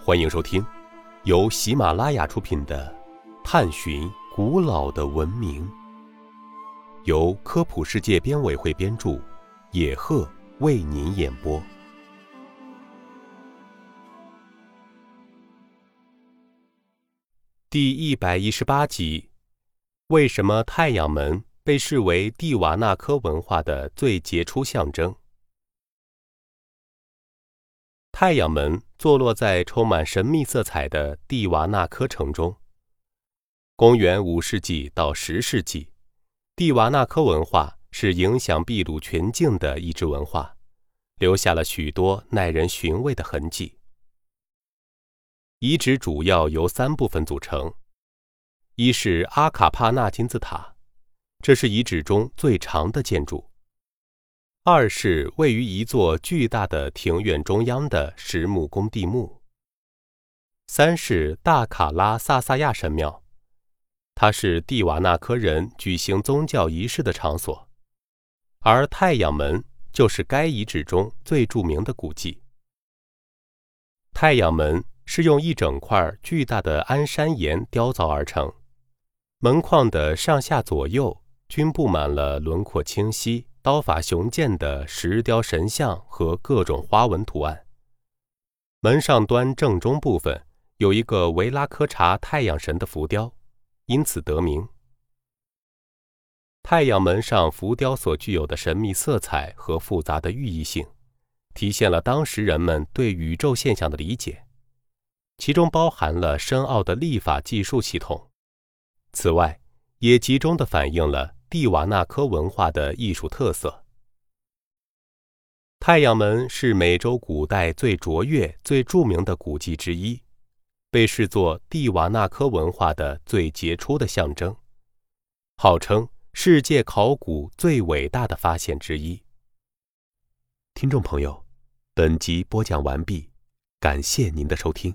欢迎收听由喜马拉雅出品的《探寻古老的文明》，由科普世界编委会编著，野鹤为您演播。第一百一十八集：为什么太阳门被视为蒂瓦纳科文化的最杰出象征？太阳门坐落在充满神秘色彩的蒂瓦纳科城中。公元五世纪到十世纪，蒂瓦纳科文化是影响秘鲁全境的一支文化，留下了许多耐人寻味的痕迹。遗址主要由三部分组成：一是阿卡帕纳金字塔，这是遗址中最长的建筑。二是位于一座巨大的庭院中央的实木工地墓。三是大卡拉萨萨亚神庙，它是蒂瓦纳科人举行宗教仪式的场所，而太阳门就是该遗址中最著名的古迹。太阳门是用一整块巨大的安山岩雕凿而成，门框的上下左右均布满了轮廓清晰。刀法雄健的石雕神像和各种花纹图案。门上端正中部分有一个维拉科查太阳神的浮雕，因此得名。太阳门上浮雕所具有的神秘色彩和复杂的寓意性，体现了当时人们对宇宙现象的理解，其中包含了深奥的历法计数系统。此外，也集中地反映了。蒂瓦纳科文化的艺术特色。太阳门是美洲古代最卓越、最著名的古迹之一，被视作蒂瓦纳科文化的最杰出的象征，号称世界考古最伟大的发现之一。听众朋友，本集播讲完毕，感谢您的收听。